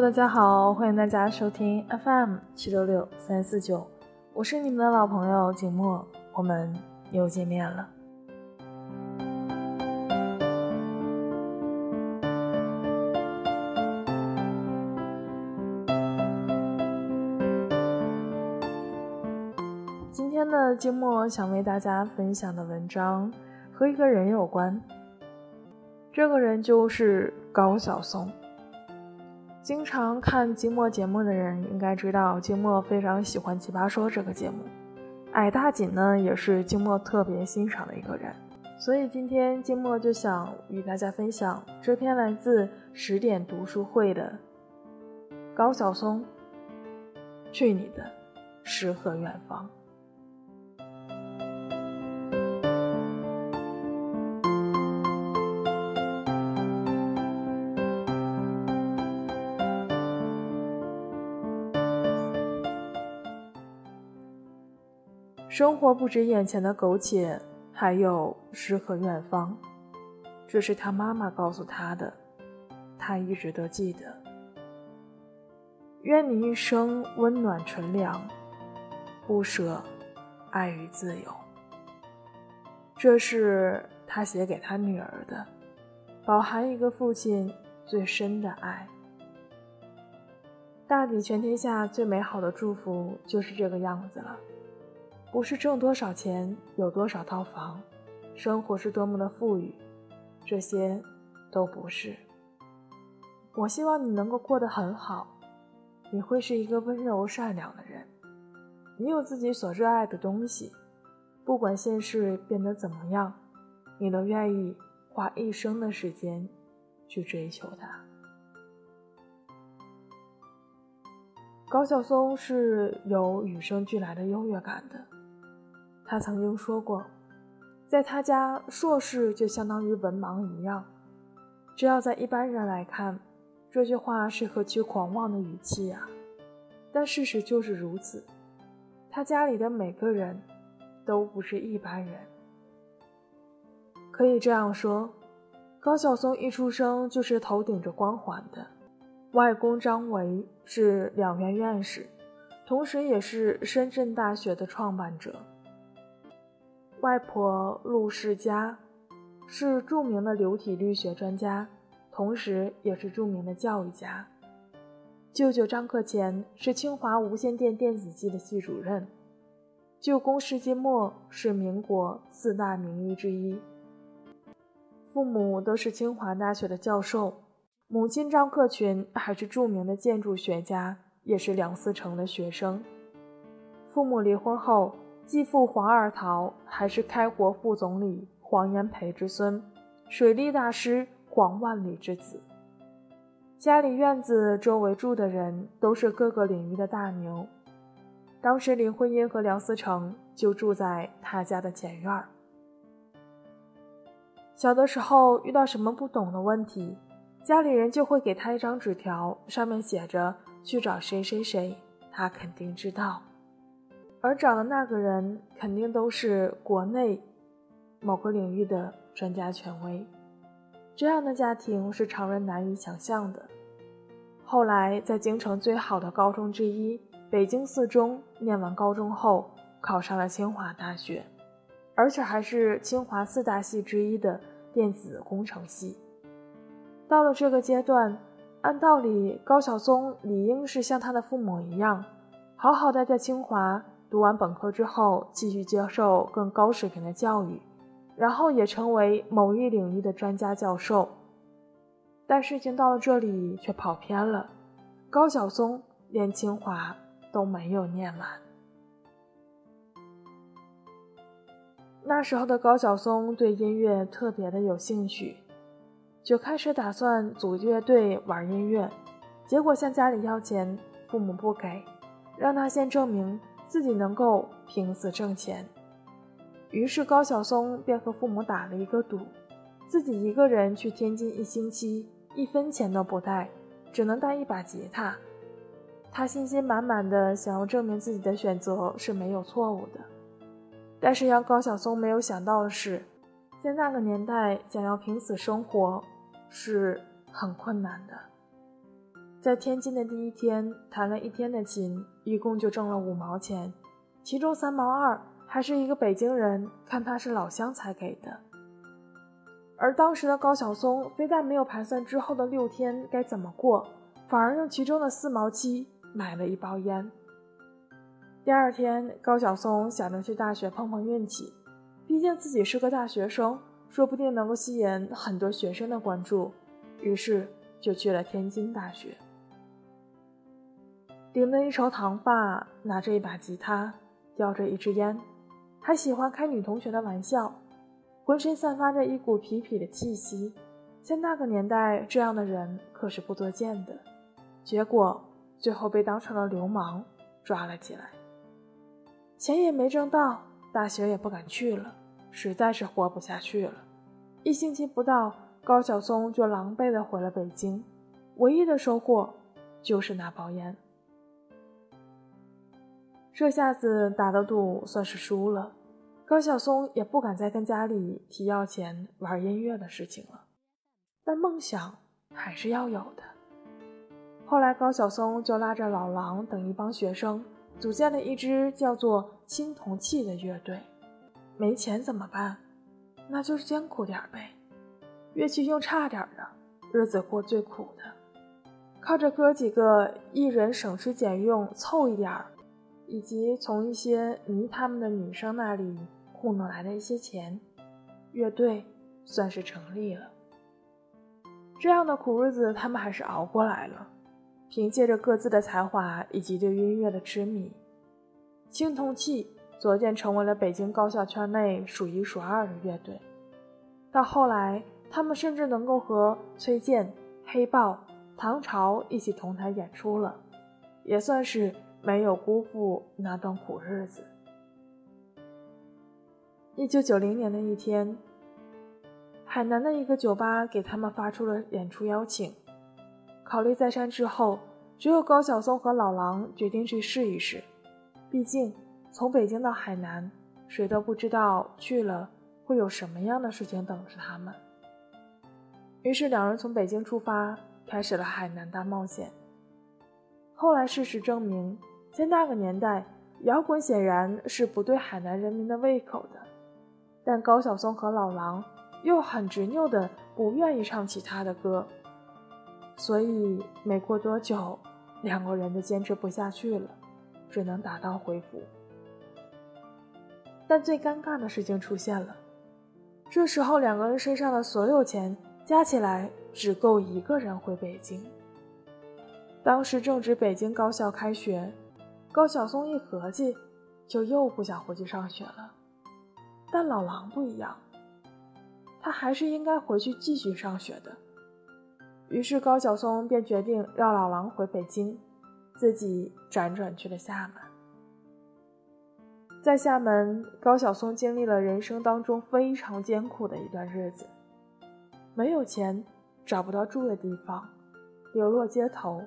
大家好，欢迎大家收听 FM 七六六三四九，我是你们的老朋友景墨，我们又见面了。今天的静默想为大家分享的文章和一个人有关，这个人就是高晓松。经常看金墨节目的人应该知道，静默非常喜欢《奇葩说》这个节目。矮大紧呢，也是静默特别欣赏的一个人。所以今天静默就想与大家分享这篇来自十点读书会的高晓松。去你的诗和远方！生活不止眼前的苟且，还有诗和远方。这是他妈妈告诉他的，他一直都记得。愿你一生温暖纯良，不舍爱与自由。这是他写给他女儿的，饱含一个父亲最深的爱。大抵全天下最美好的祝福就是这个样子了。不是挣多少钱，有多少套房，生活是多么的富裕，这些都不是。我希望你能够过得很好，你会是一个温柔善良的人，你有自己所热爱的东西，不管现实变得怎么样，你都愿意花一生的时间去追求它。高晓松是有与生俱来的优越感的。他曾经说过，在他家，硕士就相当于文盲一样。只要在一般人来看，这句话是何其狂妄的语气呀！但事实就是如此。他家里的每个人都不是一般人。可以这样说，高晓松一出生就是头顶着光环的。外公张维是两院院士，同时也是深圳大学的创办者。外婆陆世佳是著名的流体力学专家，同时也是著名的教育家。舅舅张克乾是清华无线电电子系的系主任。舅公世纪末是民国四大名医之一。父母都是清华大学的教授，母亲张克群还是著名的建筑学家，也是梁思成的学生。父母离婚后。继父黄二桃还是开国副总理黄炎培之孙，水利大师黄万里之子。家里院子周围住的人都是各个领域的大牛。当时林徽因和梁思成就住在他家的前院儿。小的时候遇到什么不懂的问题，家里人就会给他一张纸条，上面写着去找谁谁谁，他肯定知道。而找的那个人肯定都是国内某个领域的专家权威，这样的家庭是常人难以想象的。后来在京城最好的高中之一北京四中念完高中后，考上了清华大学，而且还是清华四大系之一的电子工程系。到了这个阶段，按道理高晓松理应是像他的父母一样，好好待在清华。读完本科之后，继续接受更高水平的教育，然后也成为某一领域的专家教授。但事情到了这里却跑偏了，高晓松连清华都没有念完。那时候的高晓松对音乐特别的有兴趣，就开始打算组乐队玩音乐，结果向家里要钱，父母不给，让他先证明。自己能够拼死挣钱，于是高晓松便和父母打了一个赌，自己一个人去天津一星期，一分钱都不带，只能带一把吉他。他信心满满的想要证明自己的选择是没有错误的。但是让高晓松没有想到的是，在那个年代想要拼死生活是很困难的。在天津的第一天弹了一天的琴，一共就挣了五毛钱，其中三毛二还是一个北京人看他是老乡才给的。而当时的高晓松非但没有盘算之后的六天该怎么过，反而用其中的四毛七买了一包烟。第二天，高晓松想着去大学碰碰运气，毕竟自己是个大学生，说不定能够吸引很多学生的关注，于是就去了天津大学。顶着一勺糖发，拿着一把吉他，叼着一支烟，还喜欢开女同学的玩笑。浑身散发着一股痞痞的气息，在那个年代，这样的人可是不多见的。结果最后被当成了流氓抓了起来，钱也没挣到，大学也不敢去了，实在是活不下去了。一星期不到，高晓松就狼狈地回了北京，唯一的收获就是那包烟。这下子打的赌算是输了。高晓松也不敢再跟家里提要钱玩音乐的事情了，但梦想还是要有的。后来，高晓松就拉着老狼等一帮学生，组建了一支叫做“青铜器”的乐队。没钱怎么办？那就是艰苦点呗。乐器用差点的，日子过最苦的。靠着哥几个一人省吃俭用凑一点儿，以及从一些迷他们的女生那里。糊弄来的一些钱，乐队算是成立了。这样的苦日子，他们还是熬过来了。凭借着各自的才华以及对音乐的痴迷，青铜器逐渐成为了北京高校圈内数一数二的乐队。到后来，他们甚至能够和崔健、黑豹、唐朝一起同台演出了，也算是没有辜负那段苦日子。一九九零年的一天，海南的一个酒吧给他们发出了演出邀请。考虑再三之后，只有高晓松和老狼决定去试一试。毕竟从北京到海南，谁都不知道去了会有什么样的事情等着他们。于是两人从北京出发，开始了海南大冒险。后来事实证明，在那个年代，摇滚显然是不对海南人民的胃口的。但高晓松和老狼又很执拗的不愿意唱其他的歌，所以没过多久，两个人就坚持不下去了，只能打道回府。但最尴尬的事情出现了，这时候两个人身上的所有钱加起来只够一个人回北京。当时正值北京高校开学，高晓松一合计，就又不想回去上学了。但老狼不一样，他还是应该回去继续上学的。于是高晓松便决定让老狼回北京，自己辗转去了厦门。在厦门，高晓松经历了人生当中非常艰苦的一段日子，没有钱，找不到住的地方，流落街头，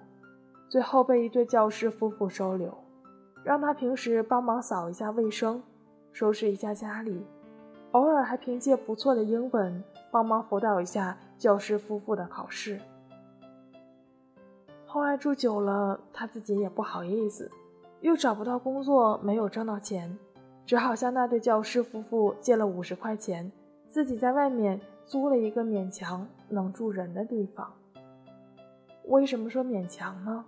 最后被一对教师夫妇收留，让他平时帮忙扫一下卫生。收拾一下家里，偶尔还凭借不错的英文帮忙辅导一下教师夫妇的考试。后来住久了，他自己也不好意思，又找不到工作，没有挣到钱，只好向那对教师夫妇借了五十块钱，自己在外面租了一个勉强能住人的地方。为什么说勉强呢？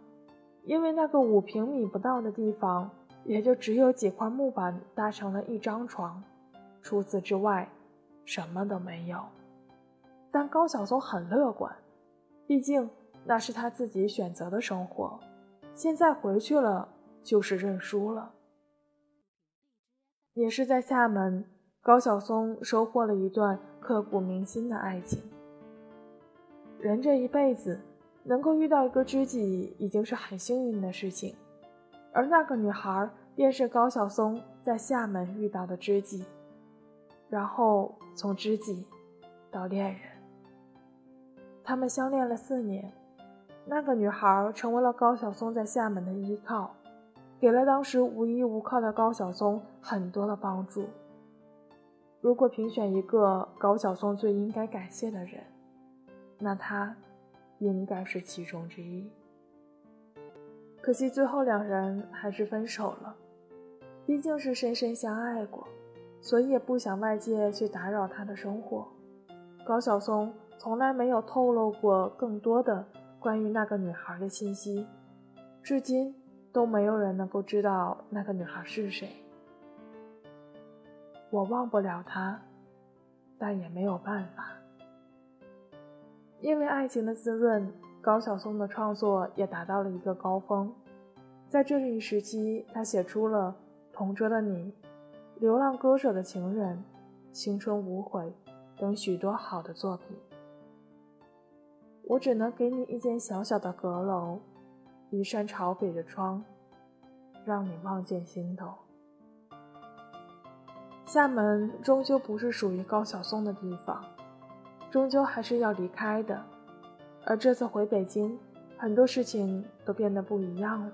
因为那个五平米不到的地方。也就只有几块木板搭成了一张床，除此之外，什么都没有。但高晓松很乐观，毕竟那是他自己选择的生活。现在回去了，就是认输了。也是在厦门，高晓松收获了一段刻骨铭心的爱情。人这一辈子能够遇到一个知己，已经是很幸运的事情。而那个女孩便是高晓松在厦门遇到的知己，然后从知己到恋人，他们相恋了四年。那个女孩成为了高晓松在厦门的依靠，给了当时无依无靠的高晓松很多的帮助。如果评选一个高晓松最应该感谢的人，那他应该是其中之一。可惜最后两人还是分手了。毕竟是深深相爱过，所以也不想外界去打扰他的生活。高晓松从来没有透露过更多的关于那个女孩的信息，至今都没有人能够知道那个女孩是谁。我忘不了她，但也没有办法。因为爱情的滋润，高晓松的创作也达到了一个高峰。在这一时期，他写出了《同桌的你》《流浪歌手的情人》《青春无悔》等许多好的作品。我只能给你一间小小的阁楼，一扇朝北的窗，让你望见心头。厦门终究不是属于高晓松的地方。终究还是要离开的，而这次回北京，很多事情都变得不一样了。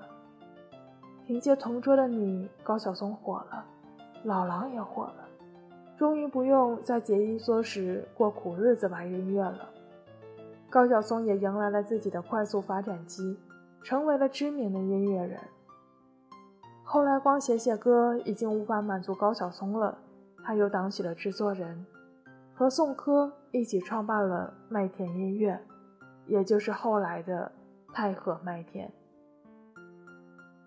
凭借《同桌的你》，高晓松火了，老狼也火了，终于不用在节衣缩食过苦日子玩音乐了。高晓松也迎来了自己的快速发展期，成为了知名的音乐人。后来，光写写歌已经无法满足高晓松了，他又当起了制作人。和宋柯一起创办了麦田音乐，也就是后来的太和麦田，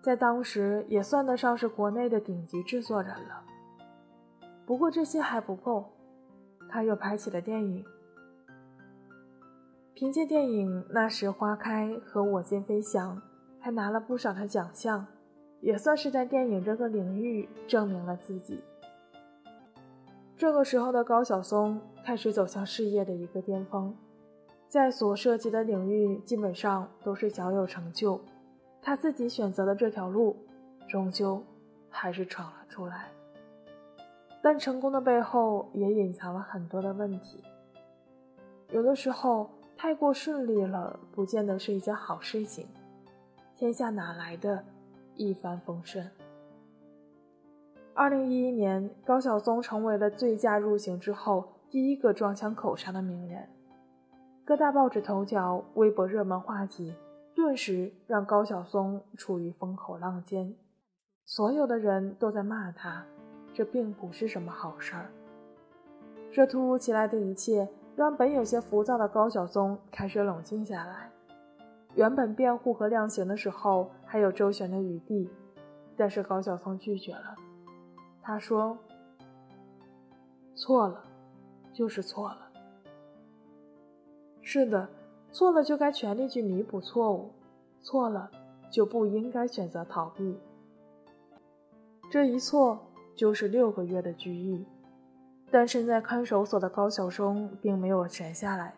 在当时也算得上是国内的顶级制作人了。不过这些还不够，他又拍起了电影，凭借电影《那时花开》和《我心飞翔》，还拿了不少的奖项，也算是在电影这个领域证明了自己。这个时候的高晓松开始走向事业的一个巅峰，在所涉及的领域基本上都是小有成就。他自己选择的这条路，终究还是闯了出来。但成功的背后也隐藏了很多的问题。有的时候太过顺利了，不见得是一件好事情。天下哪来的一帆风顺？二零一一年，高晓松成为了醉驾入刑之后第一个撞枪口上的名人。各大报纸头条、微博热门话题，顿时让高晓松处于风口浪尖。所有的人都在骂他，这并不是什么好事儿。这突如其来的一切，让本有些浮躁的高晓松开始冷静下来。原本辩护和量刑的时候还有周旋的余地，但是高晓松拒绝了。他说：“错了，就是错了。是的，错了就该全力去弥补错误，错了就不应该选择逃避。这一错就是六个月的拘役。但身在看守所的高晓松并没有闲下来，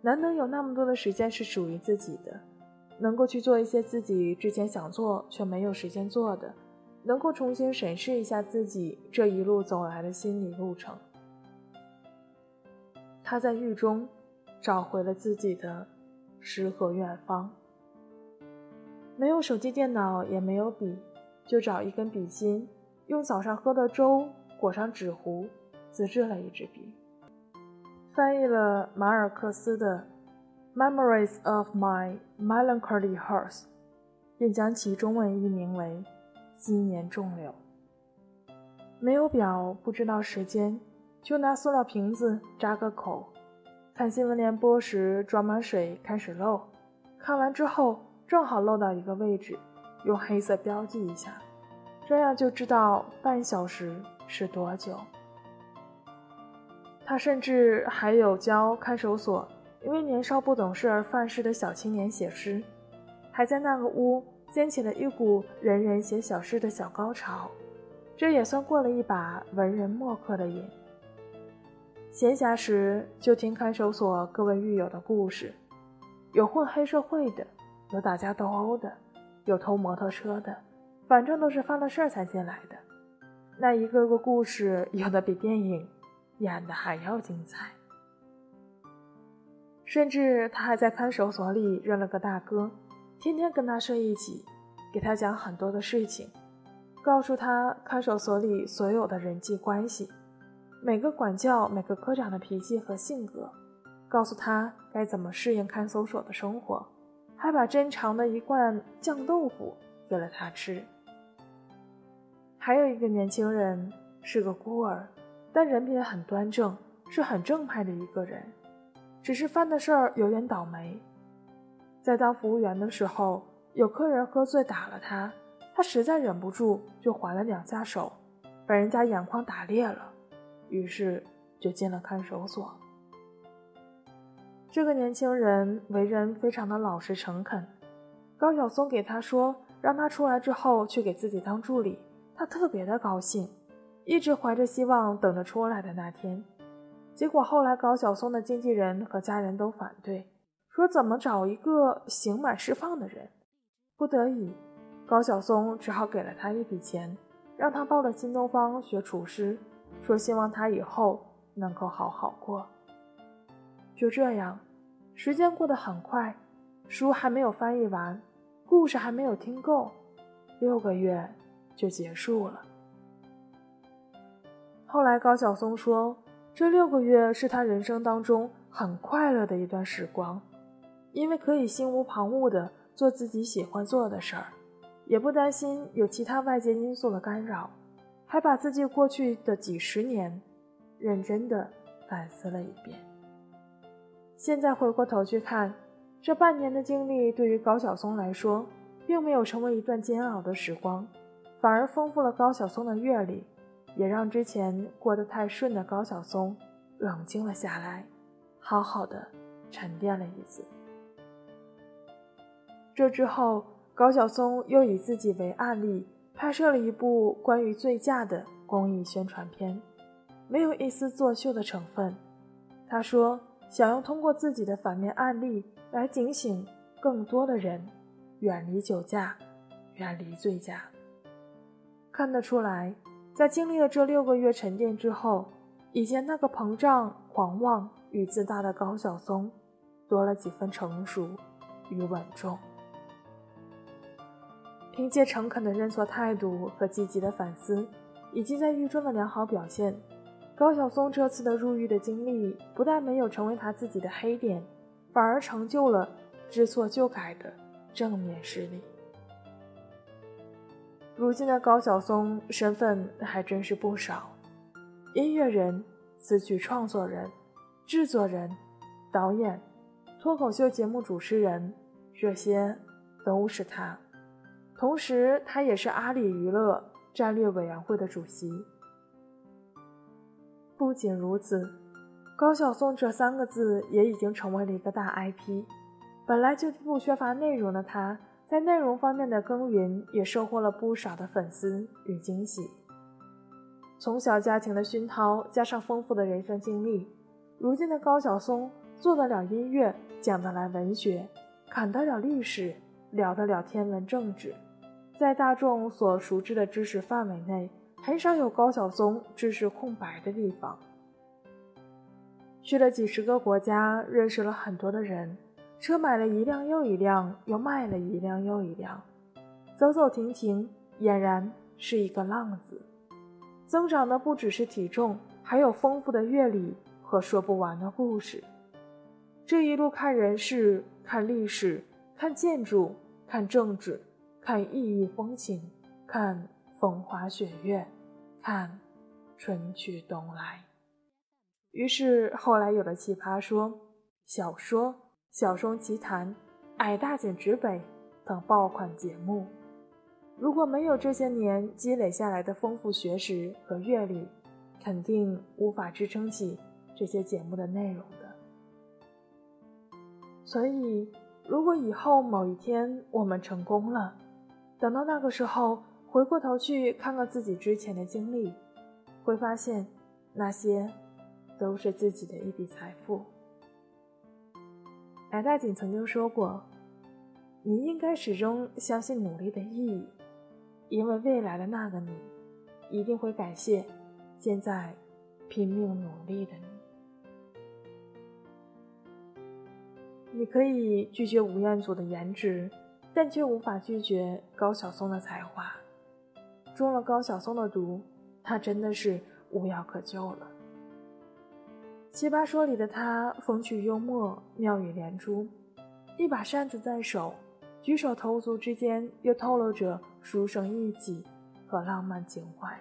难得有那么多的时间是属于自己的，能够去做一些自己之前想做却没有时间做的。”能够重新审视一下自己这一路走来的心理路程。他在狱中找回了自己的诗和远方。没有手机、电脑，也没有笔，就找一根笔芯，用早上喝的粥裹上纸糊，自制了一支笔。翻译了马尔克斯的《Memories of My Melancholy Heart》，并将其中文译名为。今年种柳，没有表，不知道时间，就拿塑料瓶子扎个口。看新闻联播时，装满水开始漏，看完之后正好漏到一个位置，用黑色标记一下，这样就知道半小时是多久。他甚至还有教看守所因为年少不懂事而犯事的小青年写诗，还在那个屋。掀起了一股人人写小诗的小高潮，这也算过了一把文人墨客的瘾。闲暇时就听看守所各位狱友的故事，有混黑社会的，有打架斗殴的，有偷摩托车的，反正都是犯了事儿才进来的。那一个个故事，有的比电影演的还要精彩。甚至他还在看守所里认了个大哥。天天跟他睡一起，给他讲很多的事情，告诉他看守所里所有的人际关系，每个管教、每个科长的脾气和性格，告诉他该怎么适应看守所的生活，还把珍藏的一罐酱豆腐给了他吃。还有一个年轻人是个孤儿，但人品很端正，是很正派的一个人，只是犯的事儿有点倒霉。在当服务员的时候，有客人喝醉打了他，他实在忍不住就还了两下手，把人家眼眶打裂了，于是就进了看守所。这个年轻人为人非常的老实诚恳，高晓松给他说，让他出来之后去给自己当助理。他特别的高兴，一直怀着希望等着出来的那天。结果后来高晓松的经纪人和家人都反对，说怎么找一个刑满释放的人？不得已，高晓松只好给了他一笔钱，让他报了新东方学厨师，说希望他以后能够好好过。就这样，时间过得很快，书还没有翻译完，故事还没有听够，六个月。就结束了。后来高晓松说，这六个月是他人生当中很快乐的一段时光，因为可以心无旁骛的做自己喜欢做的事儿，也不担心有其他外界因素的干扰，还把自己过去的几十年认真的反思了一遍。现在回过头去看，这半年的经历对于高晓松来说，并没有成为一段煎熬的时光。反而丰富了高晓松的阅历，也让之前过得太顺的高晓松冷静了下来，好好的沉淀了一次。这之后，高晓松又以自己为案例，拍摄了一部关于醉驾的公益宣传片，没有一丝作秀的成分。他说，想要通过自己的反面案例来警醒更多的人，远离酒驾，远离醉驾。看得出来，在经历了这六个月沉淀之后，以前那个膨胀、狂妄与自大的高晓松，多了几分成熟与稳重。凭借诚恳的认错态度和积极的反思，以及在狱中的良好表现，高晓松这次的入狱的经历，不但没有成为他自己的黑点，反而成就了知错就改的正面事例。如今的高晓松身份还真是不少：音乐人、词曲创作人、制作人、导演、脱口秀节目主持人，这些都是他。同时，他也是阿里娱乐战略委员会的主席。不仅如此，高晓松这三个字也已经成为了一个大 IP。本来就不缺乏内容的他。在内容方面的耕耘，也收获了不少的粉丝与惊喜。从小家庭的熏陶，加上丰富的人生经历，如今的高晓松做得了音乐，讲得来文学，侃得了历史，聊得了天文政治，在大众所熟知的知识范围内，很少有高晓松知识空白的地方。去了几十个国家，认识了很多的人。车买了一辆又一辆，又卖了一辆又一辆，走走停停，俨然是一个浪子。增长的不只是体重，还有丰富的阅历和说不完的故事。这一路看人事，看历史，看建筑，看政治，看异域风情，看风花雪月，看春去冬来。于是后来有了奇葩说、小说。小松奇谈、矮大紧直北等爆款节目，如果没有这些年积累下来的丰富学识和阅历，肯定无法支撑起这些节目的内容的。所以，如果以后某一天我们成功了，等到那个时候回过头去看看自己之前的经历，会发现那些都是自己的一笔财富。白大锦曾经说过：“你应该始终相信努力的意义，因为未来的那个你，一定会感谢现在拼命努力的你。”你可以拒绝吴彦祖的颜值，但却无法拒绝高晓松的才华。中了高晓松的毒，他真的是无药可救了。奇葩说里的他风趣幽默，妙语连珠，一把扇子在手，举手投足之间又透露着书生意气和浪漫情怀。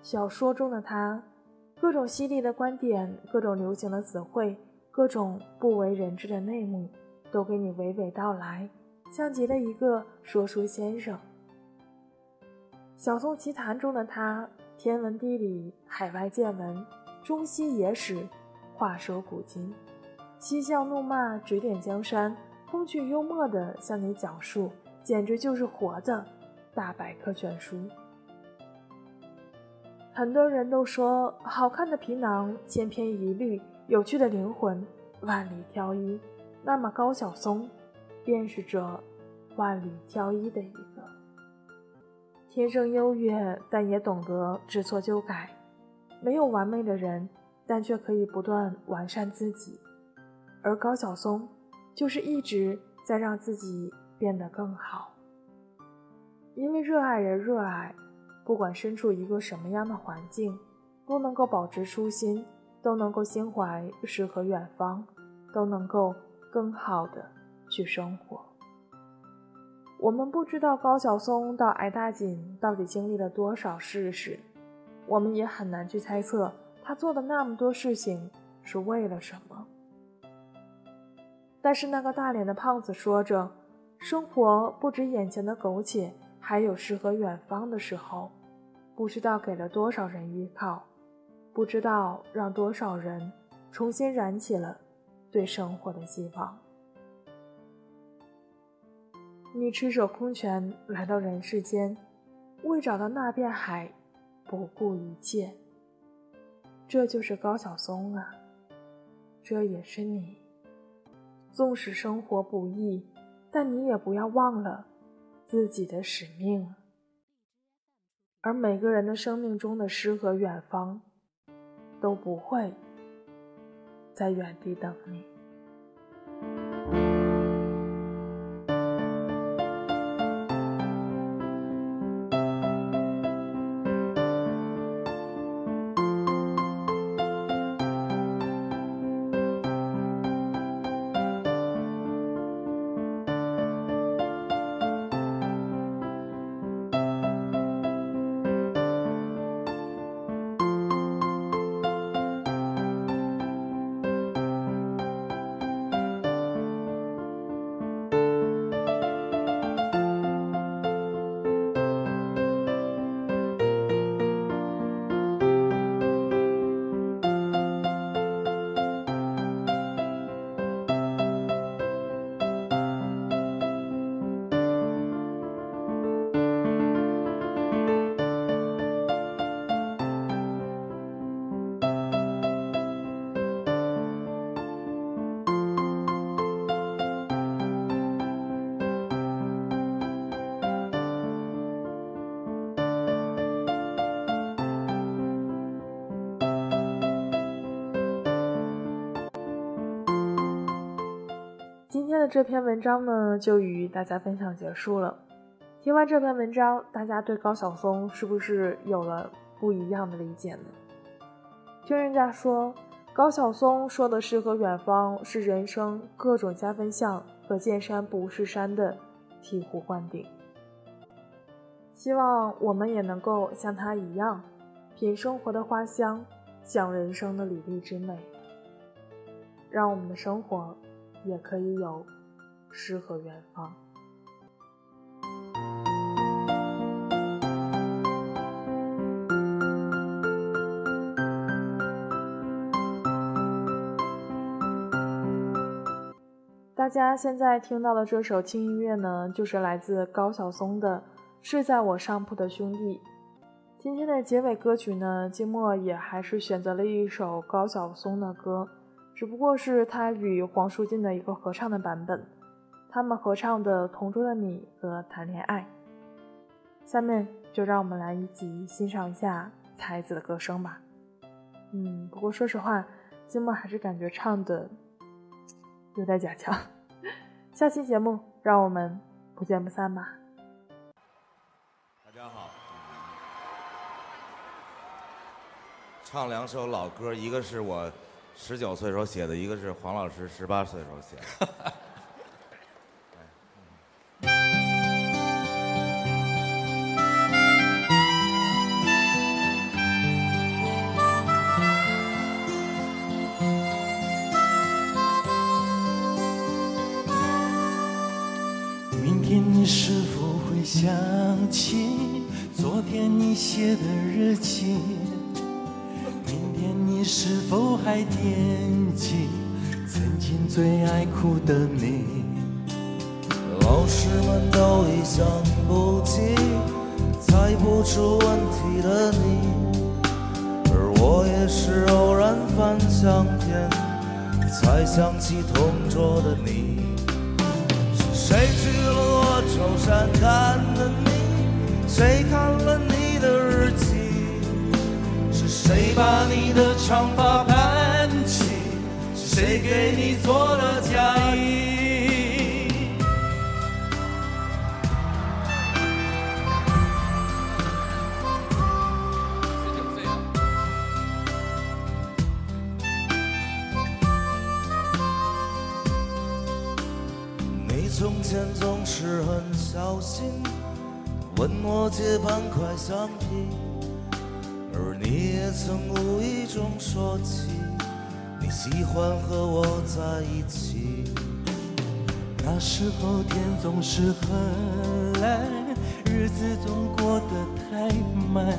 小说中的他，各种犀利的观点，各种流行的词汇，各种不为人知的内幕，都给你娓娓道来，像极了一个说书先生。小宋奇谈中的他，天文地理、海外见闻、中西野史，话说古今。嬉笑怒骂，指点江山，风趣幽默地向你讲述，简直就是活的大百科全书。很多人都说，好看的皮囊千篇一律，有趣的灵魂万里挑一。那么高晓松，便是这万里挑一的一个。天生优越，但也懂得知错就改。没有完美的人，但却可以不断完善自己。而高晓松就是一直在让自己变得更好，因为热爱人热爱，不管身处一个什么样的环境，都能够保持初心，都能够心怀诗和远方，都能够更好的去生活。我们不知道高晓松到挨大紧到底经历了多少事实，我们也很难去猜测他做的那么多事情是为了什么。但是那个大脸的胖子说着：“生活不止眼前的苟且，还有诗和远方的时候，不知道给了多少人依靠，不知道让多少人重新燃起了对生活的希望。你赤手空拳来到人世间，为找到那片海，不顾一切。这就是高晓松啊，这也是你。”纵使生活不易，但你也不要忘了自己的使命。而每个人的生命中的诗和远方，都不会在原地等你。今天的这篇文章呢，就与大家分享结束了。听完这篇文章，大家对高晓松是不是有了不一样的理解呢？听人家说，高晓松说的诗和远方是人生各种加分项和见山不是山的醍醐灌顶。希望我们也能够像他一样，品生活的花香，享人生的履历之美，让我们的生活也可以有。诗和远方。大家现在听到的这首轻音乐呢，就是来自高晓松的《睡在我上铺的兄弟》。今天的结尾歌曲呢，静默也还是选择了一首高晓松的歌，只不过是他与黄舒骏的一个合唱的版本。他们合唱的《同桌的你》和《谈恋爱》，下面就让我们来一起欣赏一下才子的歌声吧。嗯，不过说实话，金默还是感觉唱的有点假腔。下期节目让我们不见不散吧。大家好，唱两首老歌，一个是我十九岁时候写的，一个是黄老师十八岁时候写的。最爱哭的你？老师们都已想不起猜不出问题的你，而我也是偶然翻相片才想起同桌的你。是谁去了我舟山看的你？谁看了你的日记？是谁把你的长发盘？谁给你做了嫁衣？你从前总是很小心，问我借半块橡皮，而你也曾无意中说起，喜欢和我在一起。那时候天总是很蓝，日子总过得太慢。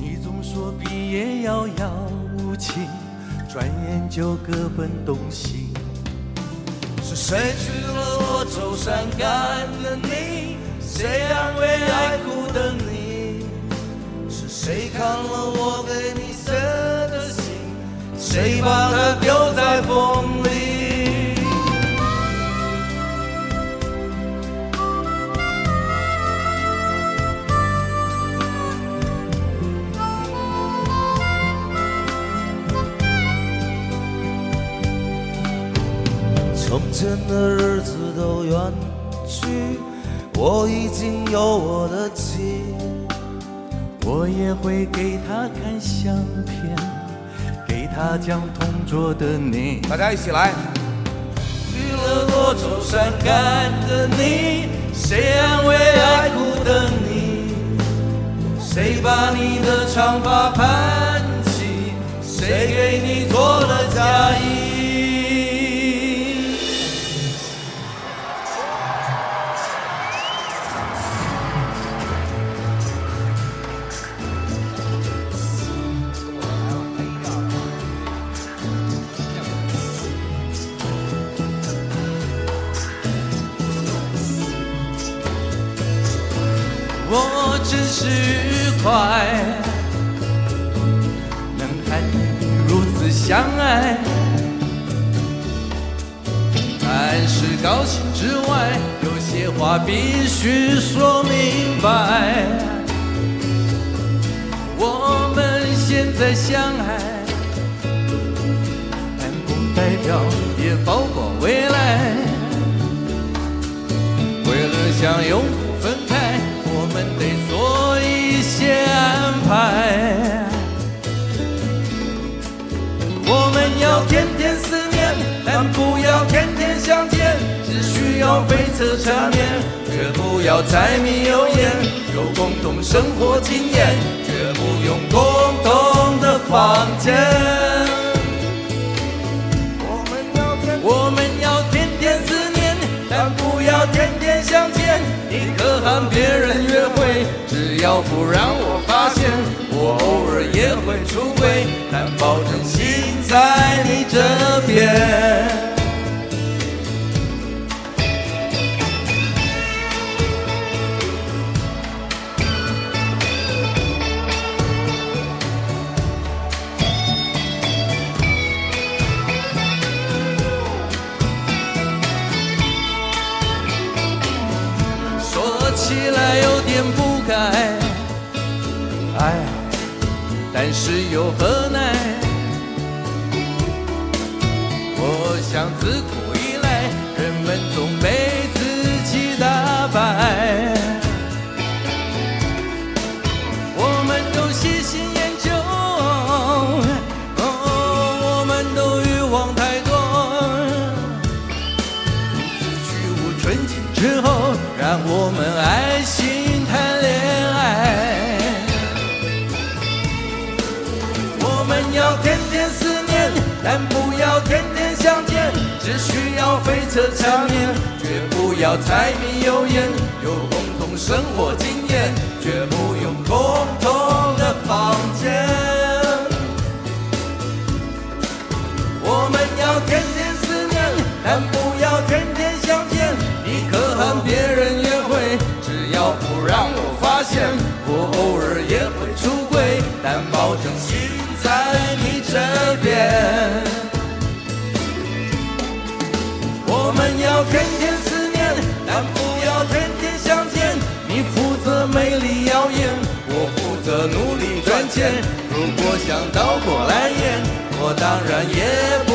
你总说毕业遥遥无期，转眼就各奔东西。是谁娶了我愁善感的你？谁安慰爱哭的你？是谁看了我给你写？谁把它丢在风里？从前的日子都远去，我已经有我的妻。我也会给他看相片，他将同桌的你。大家一起来，去了多愁善感的你，想永不分开，我们得做一些安排。我们要天天思念，但不要天天相见。只需要悱恻缠绵，却不要柴米油盐。有共同生活经验，却不用共同的房间。不要天天相见。你可和别人约会，只要不让我发现。我偶尔也会出轨，但保证心在你这边。爱，爱，但是又何奈？我想自古但不要天天相见，只需要悱恻缠绵，绝不要柴米油盐，有共同生活经验，绝不用共同的房间。想倒过来演，我当然也。